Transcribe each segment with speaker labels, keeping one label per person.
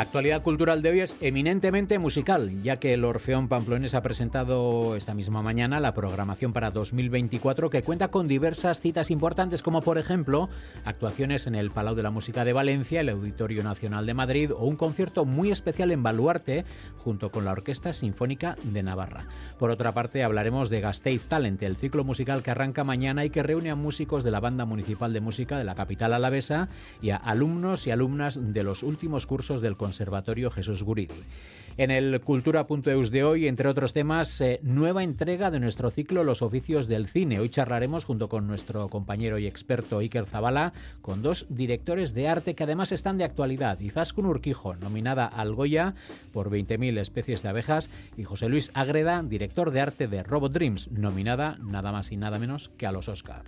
Speaker 1: La actualidad cultural de hoy es eminentemente musical, ya que el Orfeón Pamplones ha presentado esta misma mañana la programación para 2024 que cuenta con diversas citas importantes como por ejemplo actuaciones en el Palau de la Música de Valencia, el Auditorio Nacional de Madrid o un concierto muy especial en Baluarte junto con la Orquesta Sinfónica de Navarra. Por otra parte hablaremos de Gasteiz Talent, el ciclo musical que arranca mañana y que reúne a músicos de la Banda Municipal de Música de la capital alavesa y a alumnos y alumnas de los últimos cursos del Conservatorio Jesús Guridi. En el Cultura.eus de hoy, entre otros temas, eh, nueva entrega de nuestro ciclo Los oficios del cine. Hoy charlaremos junto con nuestro compañero y experto Iker Zabala con dos directores de arte que además están de actualidad. Izaskun Urquijo, nominada al Goya por 20.000 especies de abejas, y José Luis Agreda, director de arte de Robot Dreams, nominada nada más y nada menos que a los Oscar.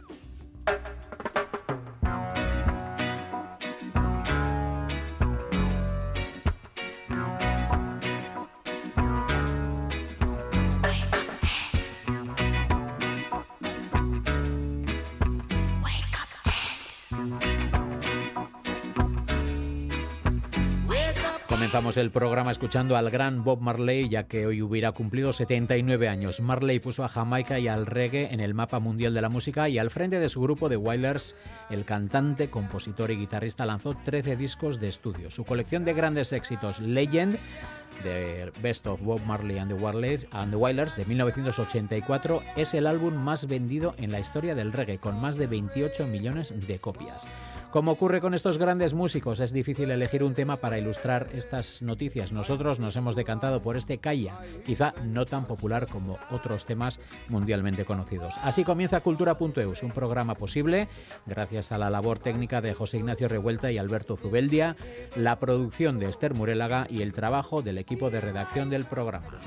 Speaker 1: Comenzamos el programa escuchando al gran Bob Marley, ya que hoy hubiera cumplido 79 años. Marley puso a Jamaica y al reggae en el mapa mundial de la música y al frente de su grupo de Wailers, el cantante, compositor y guitarrista lanzó 13 discos de estudio. Su colección de grandes éxitos, Legend, de Best of Bob Marley and the, Wailers, and the Wailers de 1984 es el álbum más vendido en la historia del reggae, con más de 28 millones de copias. Como ocurre con estos grandes músicos, es difícil elegir un tema para ilustrar estas noticias. Nosotros nos hemos decantado por este Kaya, quizá no tan popular como otros temas mundialmente conocidos. Así comienza Cultura.eus, un programa posible gracias a la labor técnica de José Ignacio Revuelta y Alberto Zubeldia, la producción de Esther Murélaga y el trabajo del equipo de redacción del programa.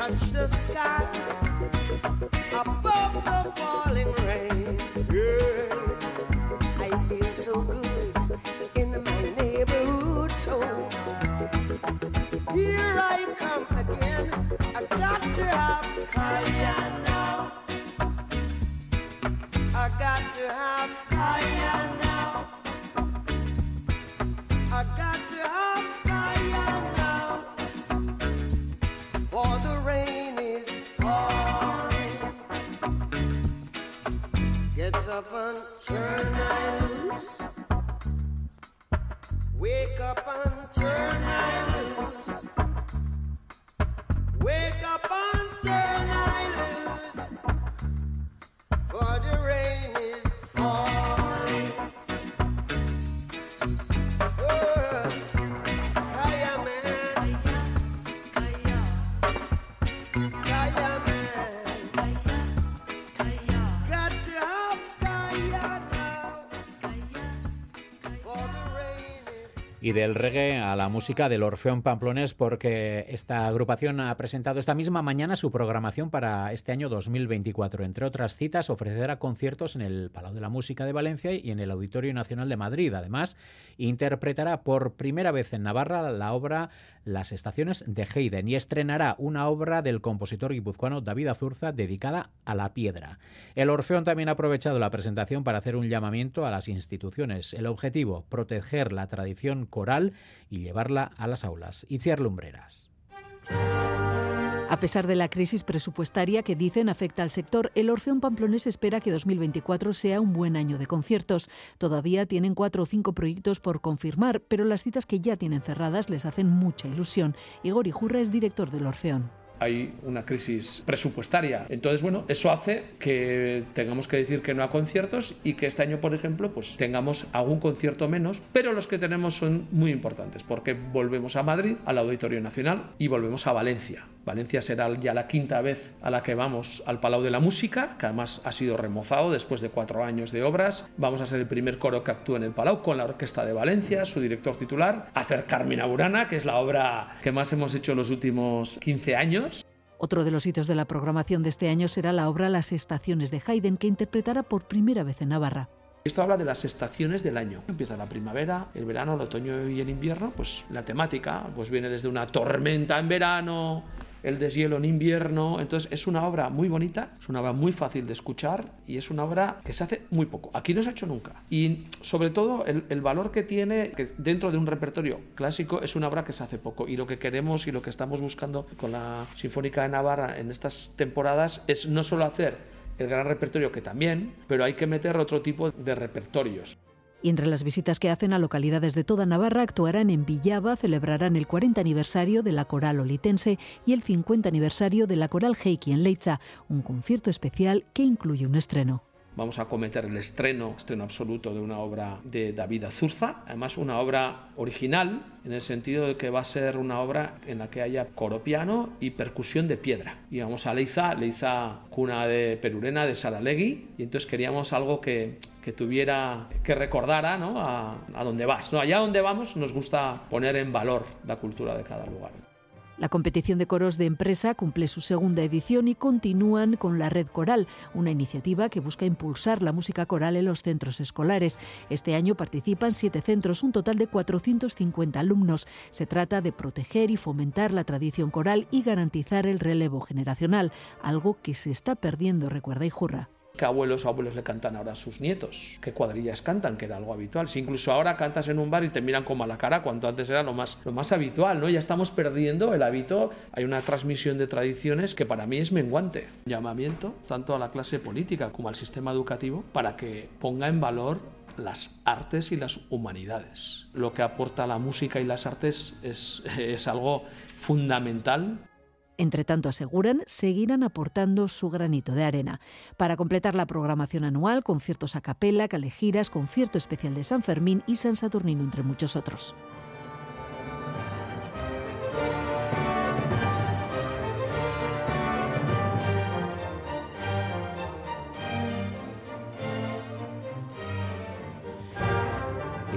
Speaker 2: touch the sky above the falling rain. Yeah. I feel so good in my neighborhood. So here I come again, a doctor of cayenne.
Speaker 1: Y del reggae a la música del Orfeón Pamplones porque esta agrupación ha presentado esta misma mañana su programación para este año 2024. Entre otras citas, ofrecerá conciertos en el Palau de la Música de Valencia y en el Auditorio Nacional de Madrid. Además, interpretará por primera vez en Navarra la obra Las Estaciones de Haydn y estrenará una obra del compositor guipuzcoano David Azurza dedicada a la piedra. El Orfeón también ha aprovechado la presentación para hacer un llamamiento a las instituciones. El objetivo, proteger la tradición coral y llevarla a las aulas. Itziar Lumbreras.
Speaker 3: A pesar de la crisis presupuestaria que dicen afecta al sector, el Orfeón Pamplonés espera que 2024 sea un buen año de conciertos. Todavía tienen cuatro o cinco proyectos por confirmar, pero las citas que ya tienen cerradas les hacen mucha ilusión. Igor Ijurra es director del Orfeón
Speaker 4: hay una crisis presupuestaria. Entonces, bueno, eso hace que tengamos que decir que no a conciertos y que este año, por ejemplo, pues tengamos algún concierto menos, pero los que tenemos son muy importantes porque volvemos a Madrid, al Auditorio Nacional y volvemos a Valencia. Valencia será ya la quinta vez a la que vamos al Palau de la Música, que además ha sido remozado después de cuatro años de obras. Vamos a ser el primer coro que actúa en el Palau con la Orquesta de Valencia, su director titular, hacer Carmina Burana, que es la obra que más hemos hecho en los últimos 15 años.
Speaker 3: Otro de los hitos de la programación de este año será la obra Las estaciones de Haydn, que interpretará por primera vez en Navarra.
Speaker 4: Esto habla de las estaciones del año. Empieza la primavera, el verano, el otoño y el invierno. Pues la temática pues viene desde una tormenta en verano, el deshielo en invierno. Entonces es una obra muy bonita, es una obra muy fácil de escuchar y es una obra que se hace muy poco. Aquí no se ha hecho nunca. Y sobre todo el, valor que tiene que dentro de un repertorio clásico es una obra que se hace poco. Y lo que queremos y lo que estamos buscando con la Sinfónica de Navarra en estas temporadas es no solo hacer el gran repertorio que también, pero hay que meter otro tipo de repertorios.
Speaker 3: Y entre las visitas que hacen a localidades de toda Navarra actuarán en Villaba, celebrarán el 40 aniversario de la Coral Olitense y el 50 aniversario de la Coral Heiki en Leiza, un concierto especial que incluye un estreno.
Speaker 4: Vamos a cometer el estreno, estreno absoluto de una obra de David Azurza, además una obra original en el sentido de que va a ser una obra en la que haya coro piano y percusión de piedra. Y vamos a Leiza, Leiza cuna de Perurena, de Saralegui, y entonces queríamos algo que, que tuviera, que recordara ¿no? a, a dónde vas. ¿no? Allá donde vamos nos gusta poner en valor la cultura de cada lugar.
Speaker 3: La competición de coros de empresa cumple su segunda edición y continúan con la Red Coral, una iniciativa que busca impulsar la música coral en los centros escolares. Este año participan siete centros, un total de 450 alumnos. Se trata de proteger y fomentar la tradición coral y garantizar el relevo generacional, algo que se está perdiendo, recuerda Ijurra
Speaker 4: que abuelos o abuelos le cantan ahora a sus nietos, qué cuadrillas cantan, que era algo habitual. Si incluso ahora cantas en un bar y te miran como a la cara, cuanto antes era lo más, lo más habitual, ¿no? Ya estamos perdiendo el hábito, hay una transmisión de tradiciones que para mí es menguante. Llamamiento tanto a la clase política como al sistema educativo para que ponga en valor las artes y las humanidades. Lo que aporta la música y las artes es, es algo fundamental
Speaker 3: entre tanto, aseguran, seguirán aportando su granito de arena. Para completar la programación anual, conciertos a capela, calejiras, concierto especial de San Fermín y San Saturnino, entre muchos otros.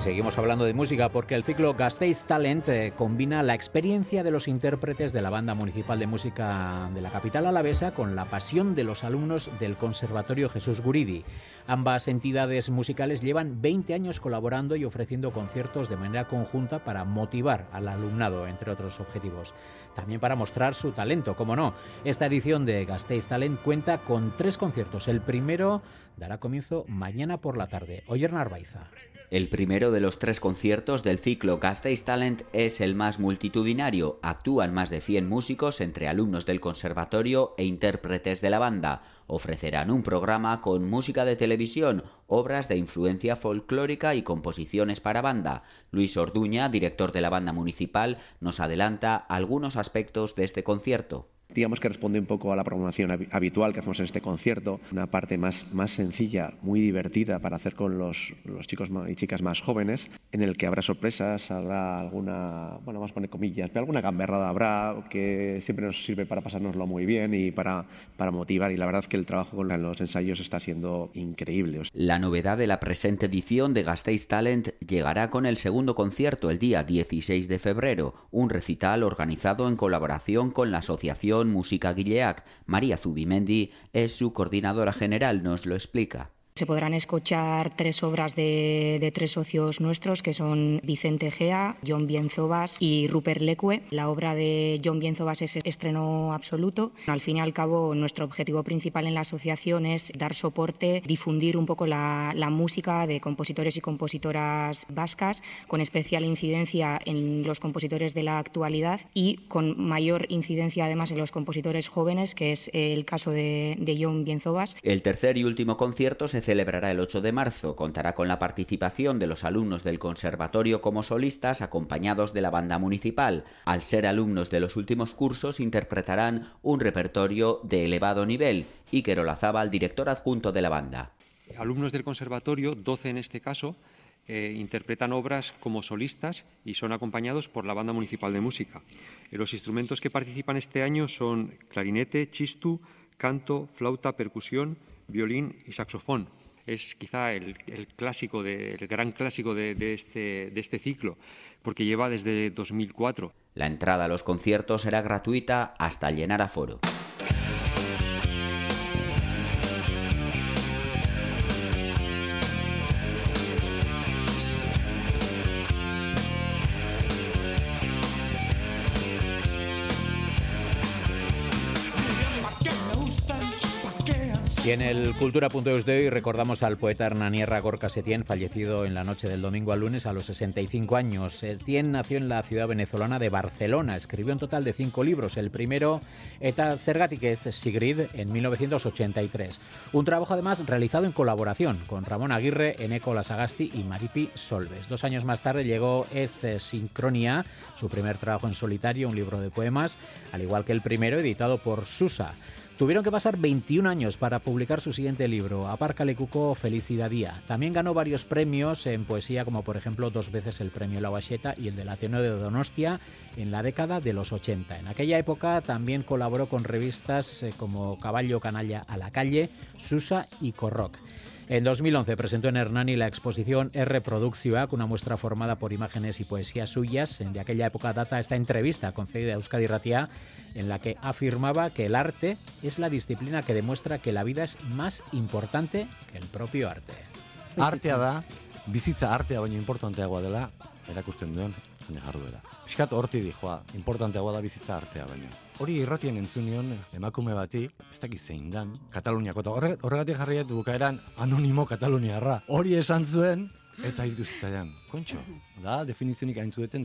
Speaker 1: Seguimos hablando de música porque el ciclo Gasteiz Talent eh, combina la experiencia de los intérpretes de la banda municipal de música de la capital alavesa con la pasión de los alumnos del Conservatorio Jesús Guridi. Ambas entidades musicales llevan 20 años colaborando y ofreciendo conciertos de manera conjunta para motivar al alumnado, entre otros objetivos. También para mostrar su talento, como no. Esta edición de Gasteiz Talent cuenta con tres conciertos. El primero dará comienzo mañana por la tarde. Oyer Narvaiza.
Speaker 5: El primero de los tres conciertos del ciclo Gasteiz Talent es el más multitudinario. Actúan más de 100 músicos entre alumnos del conservatorio e intérpretes de la banda. Ofrecerán un programa con música de televisión, obras de influencia folclórica y composiciones para banda. Luis Orduña, director de la banda municipal, nos adelanta algunos aspectos de este concierto
Speaker 6: digamos que responde un poco a la programación habitual que hacemos en este concierto, una parte más, más sencilla, muy divertida para hacer con los, los chicos y chicas más jóvenes, en el que habrá sorpresas, habrá alguna, bueno, vamos a poner comillas, pero alguna gamberrada habrá que siempre nos sirve para pasárnoslo muy bien y para, para motivar y la verdad es que el trabajo con los ensayos está siendo increíble.
Speaker 5: La novedad de la presente edición de Gasteiz Talent llegará con el segundo concierto el día 16 de febrero, un recital organizado en colaboración con la Asociación Música Guilleac. María Zubimendi es su coordinadora general, nos lo explica.
Speaker 7: Se podrán escuchar tres obras de, tres socios nuestros, que son Vicente Gea, John Bienzobas y Rupert Lecue. La obra de John Bienzobas es estreno absoluto. Al fin y al cabo, nuestro objetivo principal en la asociación es dar soporte, difundir un poco la, música de compositores y compositoras vascas, con especial incidencia en los compositores de la actualidad y con mayor incidencia además en los compositores jóvenes, que es el caso de, de John Bienzobas.
Speaker 5: El tercer y último concierto se celebrará el 8 de marzo. Contará con la participación de los alumnos del conservatorio como solistas acompañados de la banda municipal. Al ser alumnos de los últimos cursos interpretarán un repertorio de elevado nivel. Iker Olazábal, director adjunto de la banda.
Speaker 8: Alumnos del conservatorio, 12 en este caso, eh, interpretan obras como solistas y son acompañados por la Banda Municipal de Música. Eh, los instrumentos que participan este año son clarinete, chistu, canto, flauta, percusión, violín y saxofón. Es quizá el, clásico, el gran clásico de, este, de este ciclo, porque lleva desde 2004.
Speaker 5: La entrada a los conciertos será gratuita hasta llenar aforo.
Speaker 1: Y en el Cultura.eus de hoy recordamos al poeta hernanierra Gorka Setién, fallecido en la noche del domingo al lunes a los 65 años. Setién nació en la ciudad venezolana de Barcelona. Escribió un total de cinco libros. El primero, Eta Zergatik es Sigrid, en 1983. Un trabajo además realizado en colaboración con Ramón Aguirre, Eneco Lasagasti y Maripi Solves. Dos años más tarde llegó Es Sincronía, su primer trabajo en solitario, un libro de poemas, al igual que el primero editado por Susa. Tuvieron que pasar 21 años para publicar su siguiente libro, Apárcale Cuco Felicidadía. También ganó varios premios en poesía, como por ejemplo dos veces el premio La Bacheta y el de la de Donostia en la década de los 80. En aquella época también colaboró con revistas eh, como Caballo Canalla a la Calle, Susa y Corroc. En 2011 presentó en Hernani la exposición R Producción, una muestra formada por imágenes y poesías suyas. De aquella época data esta entrevista concedida a Euskadi Ratia, en la que afirmaba que el arte es la disciplina que demuestra que la vida es más importante que el propio arte.
Speaker 9: Artea da, bizitza artea baina importanteagoa dela, erakusten duen jarduera. Piskat horti dijoa, importanteagoa da bizitza artea baina. Hori irratien entzunion emakume bati, ez dakit zein dan, Kataluniako, eta horregatik jarriet bukaeran anonimo Kataluniarra. Hori esan zuen, eta iruzitzaian, kontxo, da definizionik aintzueten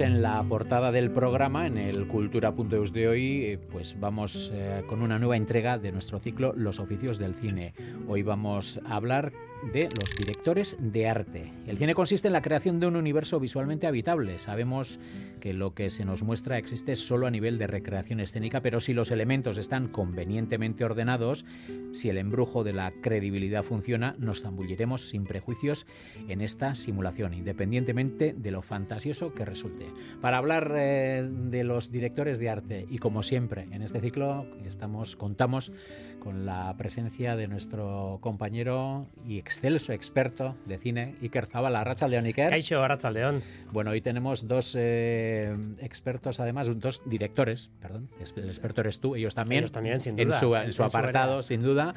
Speaker 1: en la portada del programa, en el cultura.eus de hoy, eh, pues vamos eh, con una nueva entrega de nuestro ciclo Los oficios del cine. Hoy vamos a hablar de los directores de arte. El cine consiste en la creación de un universo visualmente habitable. Sabemos que lo que se nos muestra existe solo a nivel de recreación escénica, pero si los elementos están convenientemente ordenados, si el embrujo de la credibilidad funciona, nos zambulliremos sin prejuicios en esta simulación, independientemente de lo fantasioso que resulte. Para hablar eh, de los directores de arte y como siempre en este ciclo estamos contamos con la presencia de nuestro compañero y excelso experto de cine, Iker Zabala. León Iker.
Speaker 10: Caixo, León.
Speaker 1: Bueno, hoy tenemos dos eh, expertos, además, dos directores, perdón, el experto eres tú, ellos también.
Speaker 10: Ellos también, sin duda.
Speaker 1: En su, apartado, sin duda.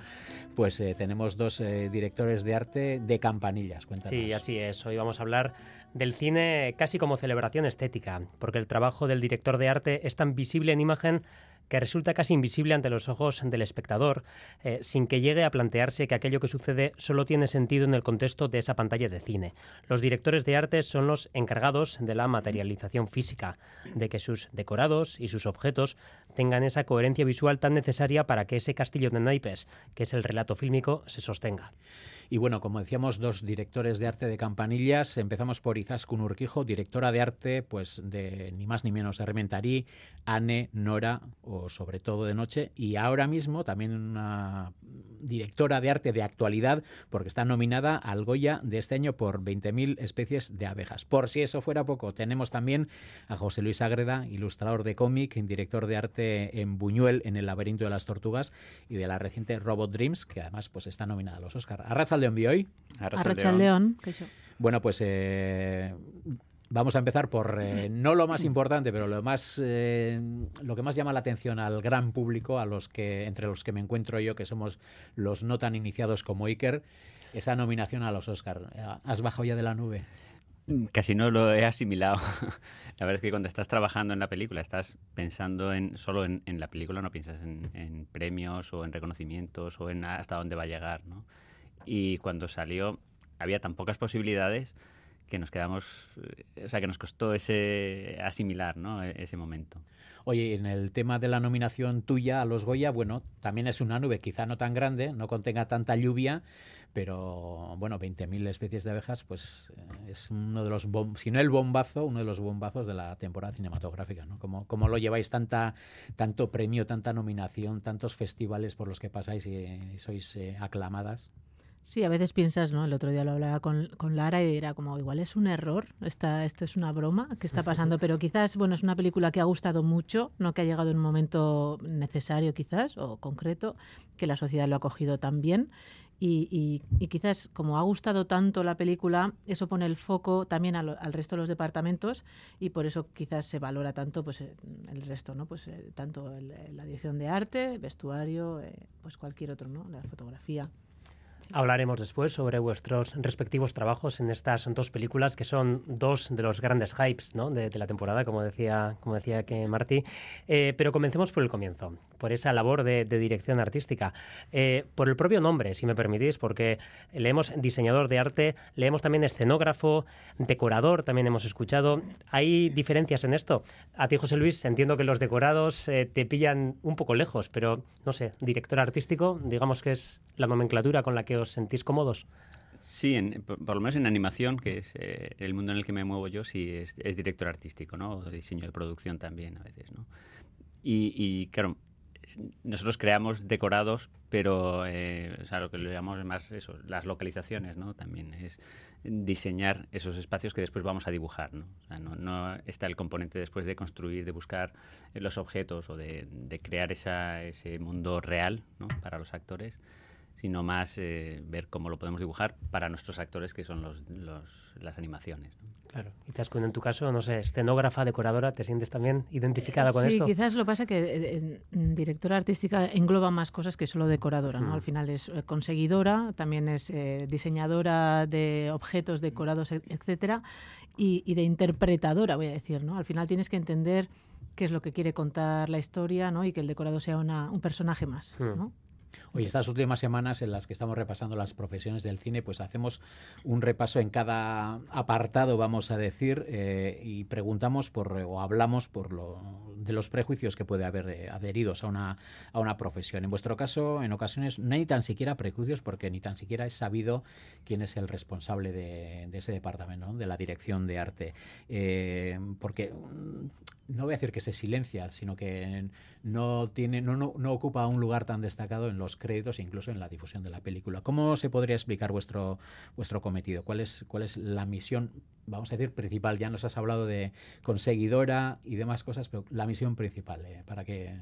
Speaker 1: Pues eh, tenemos dos eh, directores de arte de campanillas. Cuéntanos.
Speaker 10: Sí, así es. Hoy vamos a hablar del cine casi como celebración estética, porque el trabajo del director de arte es tan visible en imagen que resulta casi invisible ante los ojos del espectador, eh, sin que llegue a plantearse que aquello que sucede solo tiene sentido en el contexto de esa pantalla de cine. Los directores de arte son los encargados de la materialización física, de que sus decorados y sus objetos tengan esa coherencia visual tan necesaria para que ese castillo de naipes, que es el relato fílmico, se sostenga.
Speaker 1: Y bueno, como decíamos, dos directores de arte de Campanillas. Empezamos por Izaskun Urquijo, directora de arte, pues de ni más ni menos Armentarí, Anne, Nora o sobre todo de noche. Y ahora mismo también una directora de arte de actualidad, porque está nominada al Goya de este año por 20.000 especies de abejas. Por si eso fuera poco, tenemos también a José Luis Agreda, ilustrador de cómic, director de arte en Buñuel, en El laberinto de las tortugas, y de la reciente Robot Dreams, que además pues está nominada a los Oscar. León de hoy.
Speaker 11: León.
Speaker 1: Bueno, pues eh, vamos a empezar por eh, no lo más importante, pero lo más eh, lo que más llama la atención al gran público, a los que entre los que me encuentro yo, que somos los no tan iniciados como Iker, esa nominación a los Oscar. ¿Has bajado ya de la nube?
Speaker 12: Casi no lo he asimilado. la verdad es que cuando estás trabajando en la película, estás pensando en solo en, la película, no piensas en, en, premios o en reconocimientos o en hasta dónde va a llegar, ¿no? y cuando salió había tan pocas posibilidades que nos quedamos, eh, o sea, que nos costó ese asimilar, ¿no? E-, ese momento.
Speaker 1: Oye, en el tema de la nominación tuya a los Goya, bueno, también es una nube quizá no tan grande, no contenga tanta lluvia, pero bueno, 20.000 especies de abejas, pues eh, es uno de los, si no el bombazo, uno de los bombazos de la temporada cinematográfica, ¿no? ¿Cómo, cómo lo lleváis tanta, tanto premio, tanta nominación, tantos festivales por los que pasáis y, sois eh, aclamadas?
Speaker 11: Sí, a veces piensas, ¿no? El otro día lo hablaba con, con, Lara y era como, igual es un error, esta, esto es una broma que está pasando, pero quizás, bueno, es una película que ha gustado mucho, no que ha llegado en un momento necesario quizás o concreto, que la sociedad lo ha cogido tan bien. Y, y, quizás como ha gustado tanto la película, eso pone el foco también al, resto de los departamentos y por eso quizás se valora tanto pues el resto, ¿no? Pues eh, tanto la dirección de arte, vestuario, eh, pues cualquier otro, ¿no? La fotografía.
Speaker 10: Hablaremos después sobre vuestros respectivos trabajos en estas dos películas que son dos de los grandes hypes ¿no? de, la temporada, como decía, como decía que Martí. Eh, pero comencemos por el comienzo, por esa labor de, dirección artística. Eh, por el propio nombre, si me permitís, porque leemos diseñador de arte, leemos también escenógrafo, decorador, también hemos escuchado. ¿Hay diferencias en esto? A ti, José Luis, entiendo que los decorados eh, te pillan un poco lejos, pero no sé, director artístico, digamos que es la nomenclatura con la que os sentís cómodos?
Speaker 12: Sí, por, lo menos en animación, que es eh, el mundo en el que me muevo yo, sí es, director artístico, ¿no? O diseño de producción también a veces, ¿no? Y, claro, nosotros creamos decorados, pero eh, o lo que le llamamos más eso, las localizaciones, ¿no? También es diseñar esos espacios que después vamos a dibujar, ¿no? O sea, no, está el componente después de construir, de buscar los objetos o de, crear ese mundo real, ¿no? Para los actores sino más eh, ver cómo lo podemos dibujar para nuestros actores, que son los, las animaciones.
Speaker 10: Claro. Y Tascun, en tu caso, no sé, escenógrafa, decoradora, ¿te sientes también identificada con esto?
Speaker 11: Sí, quizás lo pasa que eh, directora artística engloba más cosas que solo decoradora, ¿no? Mm. Al final es eh, conseguidora, también es diseñadora de objetos decorados, etcétera, y, de interpretadora, voy a decir, ¿no? Al final tienes que entender qué es lo que quiere contar la historia, ¿no? Y que el decorado sea una, un personaje más, mm. ¿no?
Speaker 1: Oye, estas últimas semanas en las que estamos repasando las profesiones del cine, pues hacemos un repaso en cada apartado, vamos a decir, eh, y preguntamos por o hablamos por lo de los prejuicios que puede haber eh, adheridos a una, a una profesión. En vuestro caso, en ocasiones no hay tan siquiera prejuicios porque ni tan siquiera es sabido quién es el responsable de, ese departamento, de la dirección de arte. Eh, porque no voy a decir que se silencia, sino que no tiene, no, no, ocupa un lugar tan destacado en los créditos e incluso en la difusión de la película. ¿Cómo se podría explicar vuestro, vuestro cometido? ¿Cuál es, ¿Cuál es la misión, vamos a decir, principal? Ya nos has hablado de conseguidora y demás cosas, pero la misión principal, eh, para que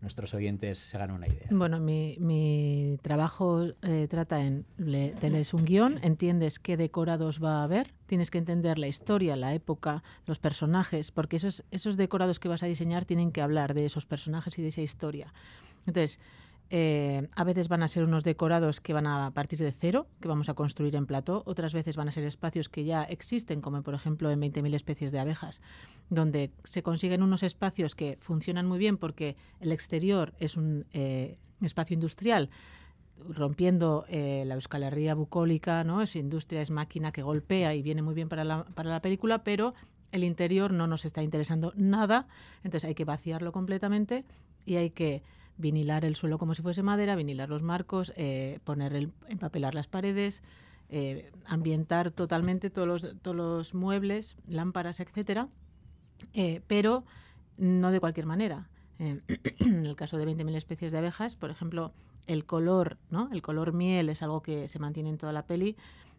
Speaker 1: nuestros oyentes se hagan una idea.
Speaker 11: Bueno, mi, mi trabajo eh, trata en, le, un guion, entiendes qué decorados va a haber, tienes que entender la historia, la época, los personajes, porque esos, esos decorados que vas a diseñar tienen que hablar de esos personajes y de esa historia. Entonces, eh, a veces van a ser unos decorados que van a partir de cero, que vamos a construir en plató. Otras veces van a ser espacios que ya existen, como por ejemplo en 20.000 especies de abejas, donde se consiguen unos espacios que funcionan muy bien porque el exterior es un eh, espacio industrial rompiendo eh, la euskalería bucólica, ¿no? Es industria, es máquina que golpea y viene muy bien para la, para la película, pero el interior no nos está interesando nada, entonces hay que vaciarlo completamente y hay que vinilar el suelo como si fuese madera, vinilar los marcos, eh, poner el, empapelar las paredes, eh, ambientar totalmente todos los, muebles, lámparas, etcétera, eh, pero no de cualquier manera. en el caso de 20.000 especies de abejas, por ejemplo, el color, ¿no? El color miel es algo que se mantiene en toda la peli,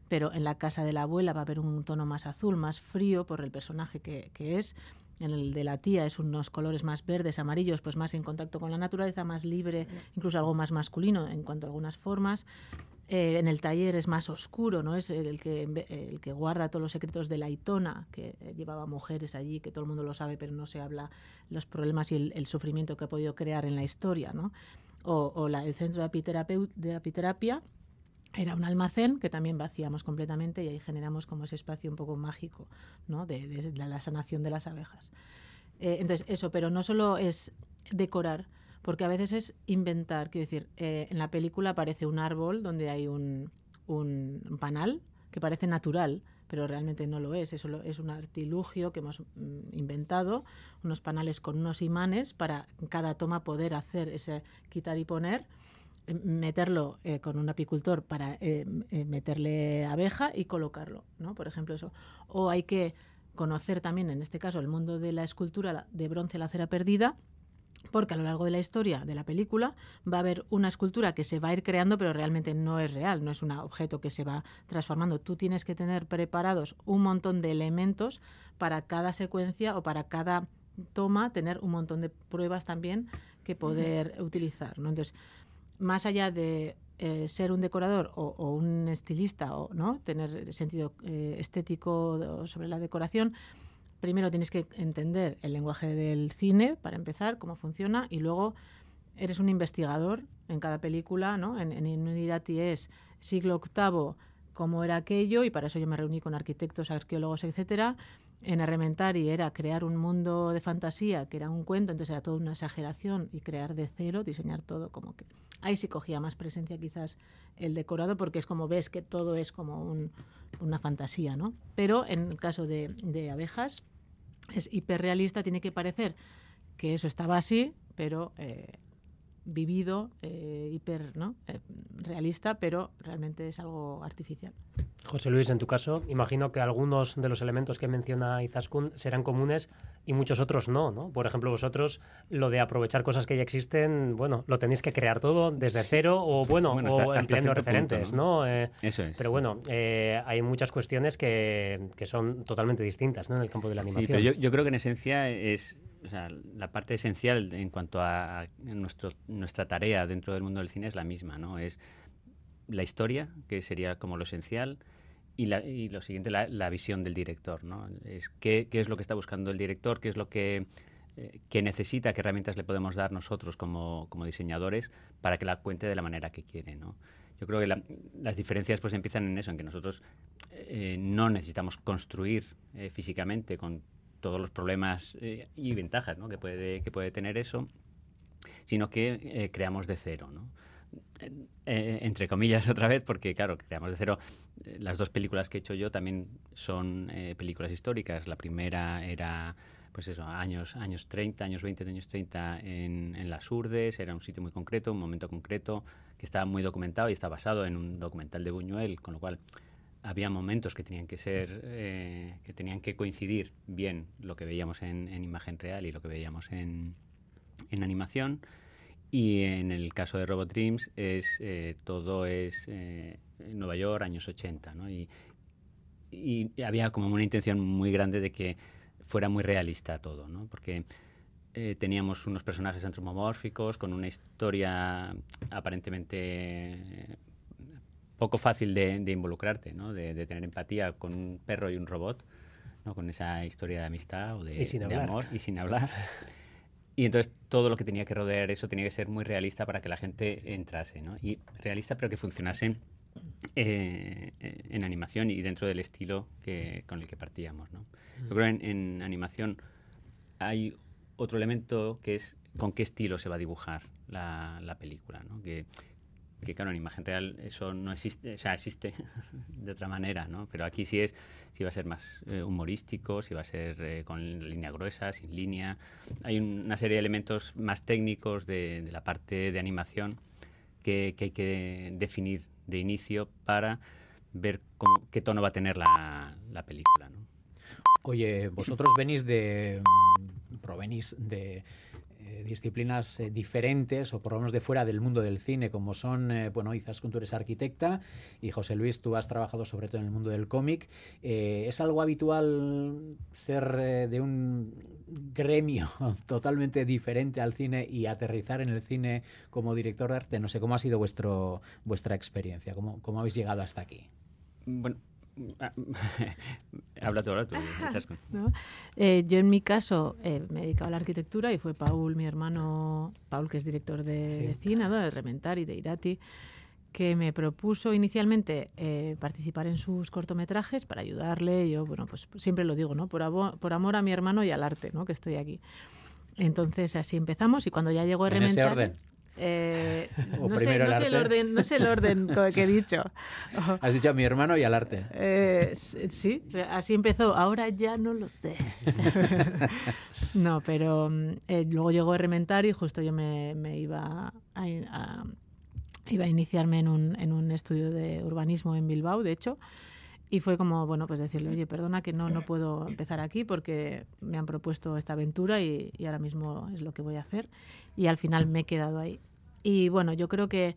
Speaker 11: pero en la casa de la abuela va a haber un tono más azul, más frío por el personaje que es en el de la tía es unos colores más verdes, amarillos, pues más en contacto con la naturaleza, más libre, incluso algo más masculino en cuanto a algunas formas. Eh, en el taller es más oscuro, ¿no? Es el que, el que guarda todos los secretos de la Itona, que llevaba mujeres allí, que todo el mundo lo sabe, pero no se habla los problemas y el, sufrimiento que ha podido crear en la historia, ¿no? O, la, el centro de, de apiterapia, era un almacén que también vaciamos completamente y ahí generamos como ese espacio un poco mágico ¿no? de, la sanación de las abejas. Eh, entonces, eso, pero no solo es decorar, porque a veces es inventar. Quiero decir, eh, en la película aparece un árbol donde hay un, un, panal que parece natural, pero realmente no lo es. Eso es un artilugio que hemos mm, inventado, unos panales con unos imanes para cada toma poder hacer ese quitar y poner meterlo eh, con un apicultor para eh, eh, meterle abeja y colocarlo, ¿no? Por ejemplo, eso. O hay que conocer también, en este caso, el mundo de la escultura de bronce, la cera perdida, porque a lo largo de la historia de la película va a haber una escultura que se va a ir creando, pero realmente no es real, no es un objeto que se va transformando. Tú tienes que tener preparados un montón de elementos para cada secuencia o para cada toma, tener un montón de pruebas también que poder utilizar. ¿no? Entonces, más allá de eh, ser un decorador o, un estilista o no tener sentido eh, estético sobre la decoración, primero tienes que entender el lenguaje del cine para empezar, cómo funciona, y luego eres un investigador en cada película, ¿no? En, en Inunidati es siglo VIII, cómo era aquello, y para eso yo me reuní con arquitectos, arqueólogos, etcétera. En Arrementari era crear un mundo de fantasía, que era un cuento, entonces era toda una exageración, y crear de cero, diseñar todo como que Ahí sí cogía más presencia quizás el decorado porque es como ves que todo es como una fantasía, ¿no? Pero en el caso de, de abejas es hiperrealista, tiene que parecer que eso estaba así, pero eh, vivido, eh, hiper ¿no? Eh, realista, pero realmente es algo artificial.
Speaker 10: José Luis, en tu caso, imagino que algunos de los elementos que menciona Izaskun serán comunes y muchos otros no, ¿no? Por ejemplo, vosotros lo de aprovechar cosas que ya existen, bueno, lo tenéis que crear todo desde cero o, bueno, o empleando referentes, ¿no?
Speaker 12: Eh, Eso es.
Speaker 10: Pero bueno, eh, hay muchas cuestiones que, que, son totalmente distintas, ¿no? En el campo de la animación.
Speaker 12: Sí, pero yo, yo creo que en esencia es o sea, la parte esencial en cuanto a, nuestro, nuestra tarea dentro del mundo del cine es la misma, ¿no? Es la historia, que sería como lo esencial, y, lo siguiente, la, visión del director, ¿no? Es qué, es lo que está buscando el director, qué es lo que, eh, necesita, qué herramientas le podemos dar nosotros como, diseñadores para que la cuente de la manera que quiere, ¿no? Yo creo que las diferencias pues empiezan en eso, en que nosotros eh, no necesitamos construir eh, físicamente con todos los problemas y ventajas ¿no? que, puede, que puede tener eso, sino que creamos de cero, ¿no? Entre comillas otra vez, porque claro, creamos de cero. Eh, las dos películas que he hecho yo también son eh, películas históricas. La primera era, pues eso, años, años 30, años 20, años 30 en, en Las Urdes, era un sitio muy concreto, un momento concreto, que estaba muy documentado y está basado en un documental de Buñuel, con lo cual había momentos que tenían que ser, que tenían que coincidir bien lo que veíamos en, en imagen real y lo que veíamos en, en animación. Y en el caso de Robot Dreams es, eh, todo es eh, Nueva York, años 80, ¿no? Y, y, había como una intención muy grande de que fuera muy realista todo, ¿no? Porque eh, teníamos unos personajes antropomórficos con una historia aparentemente poco fácil de, de involucrarte, ¿no? De, de, tener empatía con un perro y un robot, ¿no? Con esa historia de amistad o de, de amor y sin hablar. Y entonces todo lo que tenía que rodear eso tenía que ser muy realista para que la gente entrase, ¿no? Y realista pero que funcionase eh, en animación y dentro del estilo que, con el que partíamos, ¿no? Yo creo en, en animación hay otro elemento que es con qué estilo se va a dibujar la, la película, ¿no? Que, que claro, en imagen real eso no existe, o sea, existe de otra manera, ¿no? Pero aquí sí es, si va a ser más eh, humorístico, si va a ser eh, con línea gruesa, sin línea. Hay una serie de elementos más técnicos de, la parte de animación que, hay que definir de inicio para ver qué tono va a tener la, la película, ¿no?
Speaker 1: Oye, vosotros venís de, mm, provenís de eh, disciplinas eh, diferentes o por lo menos de fuera del mundo del cine, como son, eh, bueno, Izaskun, tú eres arquitecta y José Luis, tú has trabajado sobre todo en el mundo del cómic. Eh, ¿Es algo habitual ser de un gremio totalmente diferente al cine y aterrizar en el cine como director de arte? No sé, ¿cómo ha sido vuestro, vuestra experiencia? ¿Cómo, ¿Cómo habéis llegado hasta aquí?
Speaker 12: Bueno, habla tú, habla tú.
Speaker 11: Eh, yo en mi caso eh, me dedicaba a la arquitectura y fue Paul, mi hermano, Paul que es director de,
Speaker 10: Sí.
Speaker 11: de cine, ¿no? de Rementari, de Irati, que me propuso inicialmente eh, participar en sus cortometrajes para ayudarle. Yo, bueno, pues siempre lo digo, ¿no? Por, abo- por amor a mi hermano y al arte, ¿no? Que estoy aquí. Entonces así empezamos y cuando ya llegó
Speaker 1: ¿En ese orden?
Speaker 11: Eh,
Speaker 1: ¿O
Speaker 11: no, sé,
Speaker 1: primero el
Speaker 11: no sé el orden, no sé el orden que he dicho.
Speaker 1: Has dicho a mi hermano y al arte.
Speaker 11: Eh, sí, así empezó. Ahora ya no lo sé. no, pero mm, eh, luego llegó Rementar y justo yo me, me iba a, a- iba a iniciarme en un, en un estudio de urbanismo en Bilbao, de hecho. Y fue como, bueno, pues decirle, oye, perdona que no, no puedo empezar aquí porque me han propuesto esta aventura y, y ahora mismo es lo que voy a hacer. Y al final me he quedado ahí. Y bueno, yo creo que,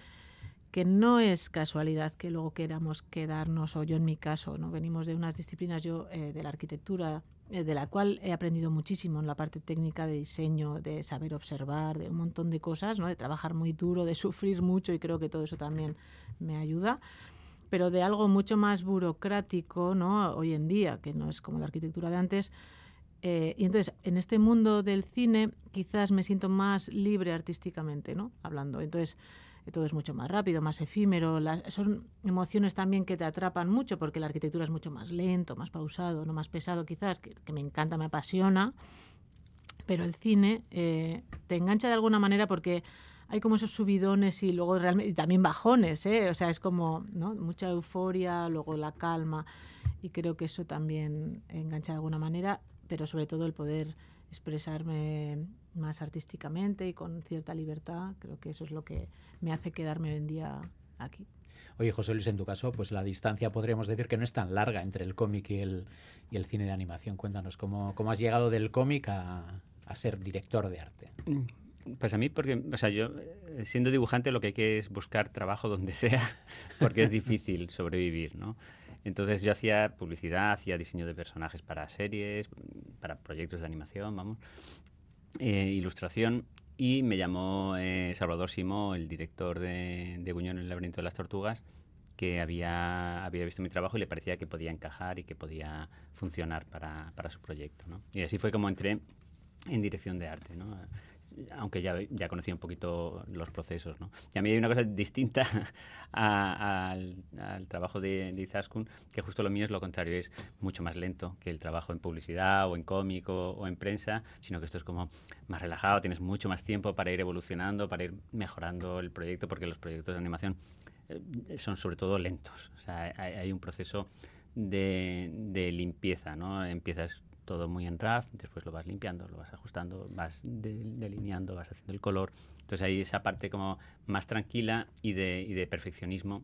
Speaker 11: que no es casualidad que luego queramos quedarnos, o yo en mi caso, ¿no? venimos de unas disciplinas, yo eh, de la arquitectura, eh, de la cual he aprendido muchísimo en la parte técnica de diseño, de saber observar, de un montón de cosas, ¿no? de trabajar muy duro, de sufrir mucho y creo que todo eso también me ayuda pero de algo mucho más burocrático, ¿no? Hoy en día, que no es como la arquitectura de antes. Eh, y entonces, en este mundo del cine, quizás me siento más libre artísticamente, ¿no? Hablando. Entonces, todo es mucho más rápido, más efímero. Las, son emociones también que te atrapan mucho, porque la arquitectura es mucho más lento, más pausado, no más pesado, quizás, que, que me encanta, me apasiona. Pero el cine eh, te engancha de alguna manera porque hay como esos subidones y luego realmente y también bajones, ¿eh? O sea, es como ¿no? mucha euforia, luego la calma y creo que eso también engancha de alguna manera, pero sobre todo el poder expresarme más artísticamente y con cierta libertad, creo que eso es lo que me hace quedarme hoy en día aquí.
Speaker 1: Oye, José Luis, en tu caso, pues la distancia podríamos decir que no es tan larga entre el cómic y el, y el cine de animación. Cuéntanos, ¿cómo, cómo has llegado del cómic a, a ser director de arte?
Speaker 12: Pues a mí, porque, o sea, yo eh, siendo dibujante lo que hay que es buscar trabajo donde sea, porque es difícil sobrevivir, ¿no? Entonces yo hacía publicidad, hacía diseño de personajes para series, para proyectos de animación, vamos, eh, ilustración, y me llamó eh, Salvador Simó, el director de, de Buñuel en el laberinto de las tortugas, que había, había visto mi trabajo y le parecía que podía encajar y que podía funcionar para, para su proyecto, ¿no? Y así fue como entré en dirección de arte, ¿no? Aunque ya, ya conocía un poquito los procesos. ¿no? Y a mí hay una cosa distinta a- al, al trabajo de, de Izaskun, que justo lo mío es lo contrario, es mucho más lento que el trabajo en publicidad o en cómic o, o en prensa, sino que esto es como más relajado, tienes mucho más tiempo para ir evolucionando, para ir mejorando el proyecto, porque los proyectos de animación eh, son sobre todo lentos. O sea, hay, hay un proceso de, de limpieza, ¿no? Empiezas todo muy en RAF, después lo vas limpiando, lo vas ajustando, vas de- delineando, vas haciendo el color. Entonces hay esa parte como más tranquila y de, y de perfeccionismo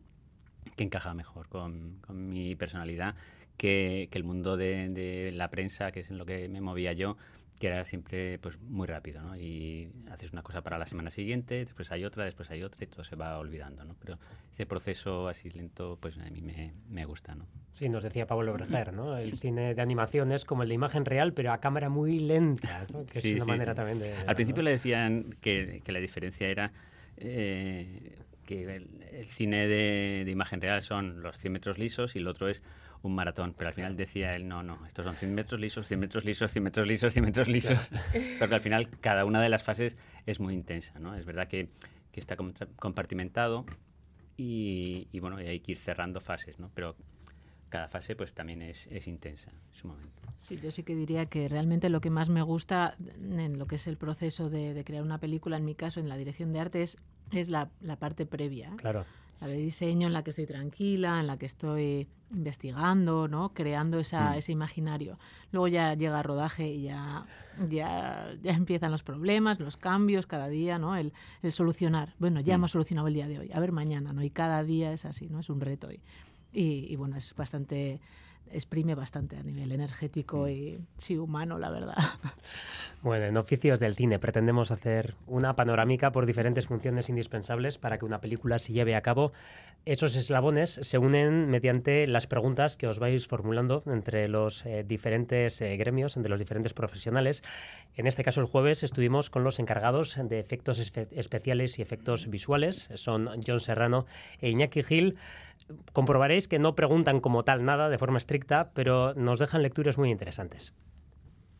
Speaker 12: que encaja mejor con, con mi personalidad que, que el mundo de, de la prensa, que es en lo que me movía yo, que era siempre pues muy rápido, ¿no? Y haces una cosa para la semana siguiente, después hay otra, después hay otra y todo se va olvidando, ¿no? Pero ese proceso así lento, pues a mí me, me gusta, ¿no?
Speaker 10: Sí, nos decía Pablo Breger, ¿no? El cine de animación es como el de imagen real, pero a cámara muy lenta, ¿no? Que
Speaker 12: Sí,
Speaker 10: es una
Speaker 12: sí,
Speaker 10: manera
Speaker 12: sí.
Speaker 10: también de...
Speaker 12: Al principio le decían que, que la diferencia era eh, que el, cine de, imagen real son los 100 metros lisos y el otro es un maratón, pero al final decía él, no, no, estos son 100 metros lisos, 100 metros lisos, 100 metros lisos, 100 metros lisos, porque al final cada una de las fases es muy intensa, ¿no? Es verdad que, que está compartimentado y, y, bueno, hay que ir cerrando fases, ¿no? Pero cada fase pues también es, es intensa en su momento.
Speaker 11: Sí, yo sí que diría que realmente lo que más me gusta en lo que es el proceso de, de crear una película, en mi caso, en la dirección de arte, es, es la, la parte previa.
Speaker 10: Claro.
Speaker 11: La de diseño en la que estoy tranquila, en la que estoy investigando, ¿no? creando esa, mm. ese imaginario. Luego ya llega rodaje y ya, ya, ya empiezan los problemas, los cambios cada día, ¿no? el, el solucionar. Bueno, ya mm. hemos solucionado el día de hoy, a ver mañana, ¿no? y cada día es así, ¿no? es un reto. Y, y, bueno, es bastante exprime bastante a nivel energético mm. y sí humano, la verdad.
Speaker 10: Bueno, en Oficios del Cine pretendemos hacer una panorámica por diferentes funciones indispensables para que una película se lleve a cabo. Esos eslabones se unen mediante las preguntas que os vais formulando entre los eh, diferentes eh, gremios, entre los diferentes profesionales. En este caso, el jueves estuvimos con los encargados de efectos especiales y efectos visuales. Son John Serrano e Iñaki Gil comprobaréis que no preguntan como tal nada de forma estricta, pero nos dejan lecturas muy interesantes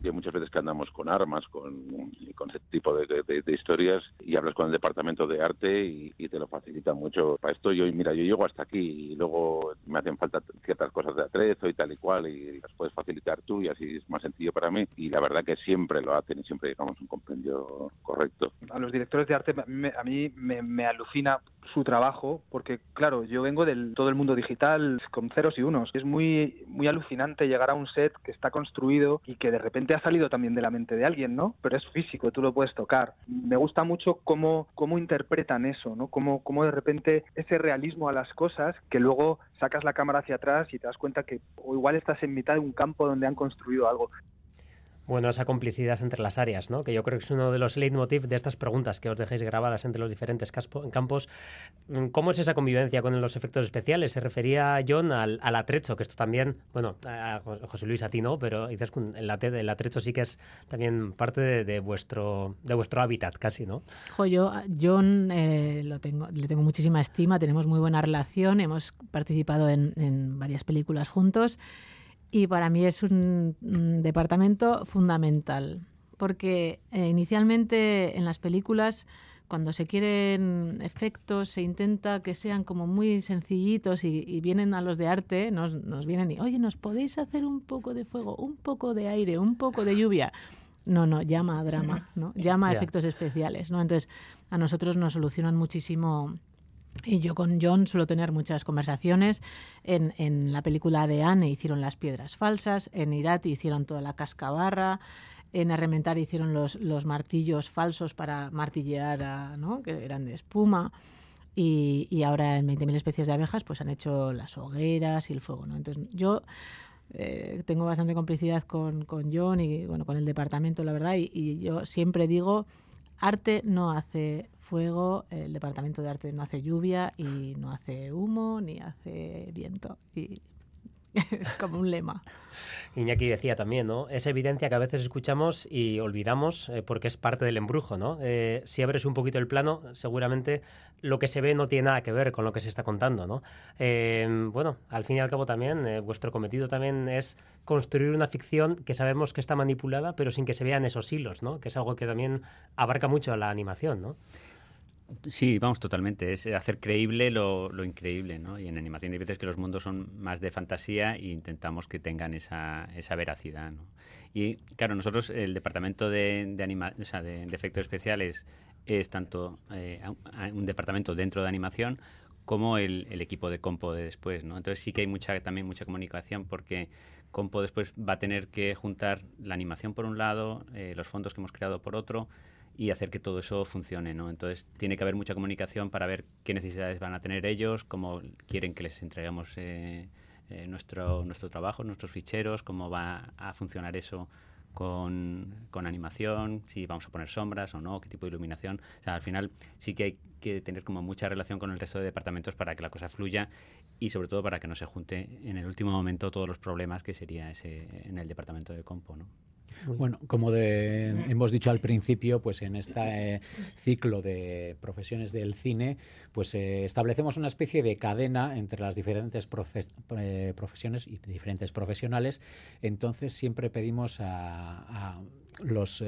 Speaker 13: que muchas veces que andamos con armas, con, con ese tipo de, historias, y hablas con el departamento de arte y, te lo facilita mucho. Para esto yo, mira, yo llego hasta aquí y luego me hacen falta ciertas cosas de atrezo y tal y cual, y las puedes facilitar tú y así es más sencillo para mí. Y la verdad que siempre lo hacen y siempre llegamos un compendio correcto.
Speaker 14: A los directores de arte a mí me, me alucina su trabajo, porque claro, yo vengo del todo el mundo digital con ceros y unos. Es muy, muy alucinante llegar a un set que está construido y que de repente ha salido también de la mente de alguien, ¿no? Pero es físico, tú lo puedes tocar. Me gusta mucho cómo, cómo interpretan eso, ¿no? Cómo, cómo de repente ese realismo a las cosas que luego sacas la cámara hacia atrás y te das cuenta que o igual estás en mitad de un campo donde han construido algo
Speaker 10: bueno, esa complicidad entre las áreas, ¿no? que yo creo que es uno de los leitmotiv de estas preguntas que os dejéis grabadas entre los diferentes campos. Mm, ¿Cómo es esa convivencia con los efectos especiales? Se refería John al, atrecho, que esto también, bueno, José Luis a ti no, pero dices que el, atrecho sí que es también parte de, vuestro, de vuestro hábitat casi, ¿no?
Speaker 11: Jo, yo, John eh, lo tengo, le tengo muchísima estima, tenemos muy buena relación, hemos participado en varias películas juntos y para mí es un, departamento fundamental, porque eh, inicialmente en las películas, cuando se quieren efectos, se intenta que sean como muy sencillitos y, vienen a los de arte, nos, nos vienen y, oye, ¿nos podéis hacer un poco de fuego, un poco de aire, un poco de lluvia? No, no, llama a drama, ¿no? Llama a efectos especiales, ¿no? Entonces, a nosotros nos solucionan muchísimo y yo con John suelo tener muchas conversaciones. En, en la película de Anne hicieron las piedras falsas, en Irati hicieron toda la cascabarra, en Arrementar hicieron los, los martillos falsos para martillear, ¿no? que eran de espuma. Y, y ahora en 20.000 especies de abejas pues han hecho las hogueras y el fuego. ¿no? Entonces yo eh, tengo bastante complicidad con, con, John y bueno, con el departamento, la verdad, y, y yo siempre digo, arte no hace fuego, el departamento de arte no hace lluvia y no hace humo ni hace viento. Y es como un lema.
Speaker 10: Iñaki decía también, ¿no? Es evidencia que a veces escuchamos y olvidamos eh, porque es parte del embrujo, ¿no? Eh, si abres un poquito el plano, seguramente lo que se ve no tiene nada que ver con lo que se está contando, ¿no? Eh, bueno, al fin y al cabo también, vuestro cometido también es construir una ficción que sabemos que está manipulada, pero sin que se vean esos hilos, ¿no? Que es algo que también abarca mucho a la animación, ¿no?
Speaker 12: Sí, vamos, totalmente. Es hacer creíble lo, increíble, ¿no? Y en animación hay veces que los mundos son más de fantasía e intentamos que tengan esa, esa veracidad, ¿no? Y claro, nosotros, el departamento de, de, o sea, de, efectos especiales es tanto eh, un departamento dentro de animación como el, el, equipo de compo de después, ¿no? Entonces sí que hay mucha, también mucha comunicación porque compo después va a tener que juntar la animación por un lado, eh, los fondos que hemos creado por otro, y hacer que todo eso funcione, ¿no? Entonces tiene que haber mucha comunicación para ver qué necesidades van a tener ellos, cómo quieren que les entreguemos eh, eh, nuestro, nuestro trabajo, nuestros ficheros, cómo va a funcionar eso con, con, animación, si vamos a poner sombras o no, qué tipo de iluminación. O sea, al final sí que hay que tener como mucha relación con el resto de departamentos para que la cosa fluya y sobre todo para que no se junte en el último momento todos los problemas que sería ese en el departamento de compo, ¿no?
Speaker 1: Bueno, como hemos dicho al principio, pues en este ciclo de profesiones del cine, pues eh, establecemos una especie de cadena entre las diferentes eh, profesiones y diferentes profesionales. Entonces siempre pedimos a, los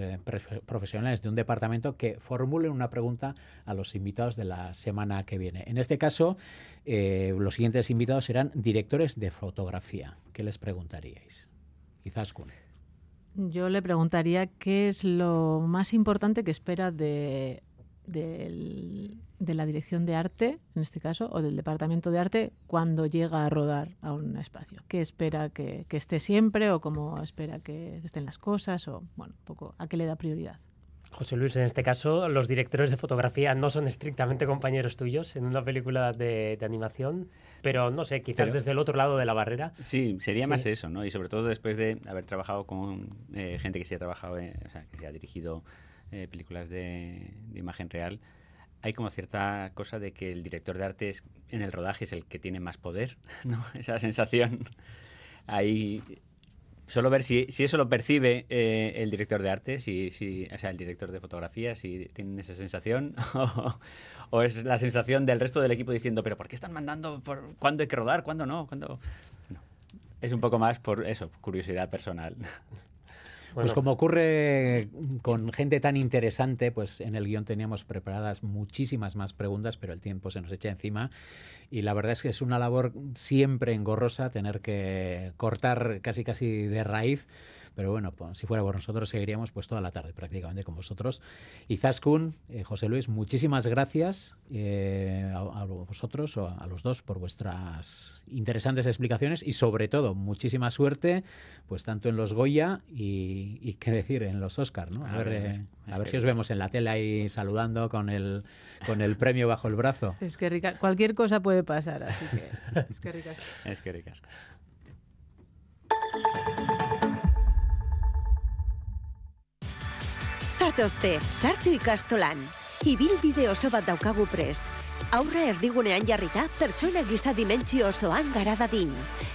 Speaker 1: profesionales de un departamento que formulen una pregunta a los invitados de la semana que viene. En este caso, los siguientes invitados serán directores de fotografía. ¿Qué les preguntaríais? Quizás con
Speaker 11: yo le preguntaría qué es lo más importante que espera de, la dirección de arte, en este caso, o del departamento de arte, cuando llega a rodar a un espacio. ¿Qué espera que, esté siempre o cómo espera que estén las cosas? O, bueno, un poco, ¿a qué le da prioridad?
Speaker 10: José Luis, en este caso, los directores de fotografía no son estrictamente compañeros tuyos en una película de, animación, pero no sé, quizás desde el otro lado de la barrera.
Speaker 12: Sí, sería más eso, ¿no? Y sobre todo después de haber trabajado con eh, gente que se ha trabajado, o sea, que se ha dirigido eh, películas de, de, imagen real, hay como cierta cosa de que el director de arte es, en el rodaje es el que tiene más poder, ¿no? Esa sensación. Ahí solo ver si, si eso lo percibe eh, el director de arte, si, si, o sea, el director de fotografía, si tienen esa sensación, o, es la sensación del resto del equipo diciendo, pero ¿por qué están mandando? Por, ¿Cuándo hay que rodar? ¿Cuándo no? ¿Cuándo? no? Es un poco más por eso, curiosidad personal.
Speaker 1: Pues como ocurre con gente tan interesante, pues en el guion teníamos preparadas muchísimas más preguntas, pero el tiempo se nos echa encima. Y la verdad es que es una labor siempre engorrosa tener que cortar casi casi de raíz pero bueno, pues, si fuera por nosotros seguiríamos pues toda la tarde prácticamente con vosotros. Y Zaskun, eh, José Luis, muchísimas gracias eh, a, vosotros o a, los dos por vuestras interesantes explicaciones y sobre todo muchísima suerte pues tanto en los Goya y, qué decir en los Oscars, ¿no? A, ver, eh, a ver si os vemos en la tele ahí saludando con el con el premio bajo el brazo.
Speaker 11: Es que rica, cualquier cosa puede pasar, así que es que ricas.
Speaker 12: Es que ricas.
Speaker 15: Zatozte, sartu ikastolan. Ibil bide oso bat daukagu prest. Aurra erdigunean jarrita, pertsona giza dimentsio osoan gara dadin.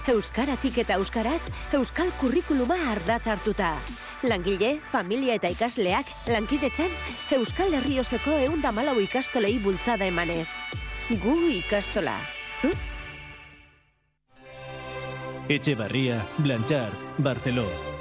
Speaker 15: Euskaratik eta euskaraz, euskal kurrikuluma ardatz hartuta. Langile, familia eta ikasleak, lankidetzen, euskal herri osoko eunda malau ikastolei bultzada emanez. Gu ikastola. Zu?
Speaker 16: Etxe Barria, Blanchard, Barceló,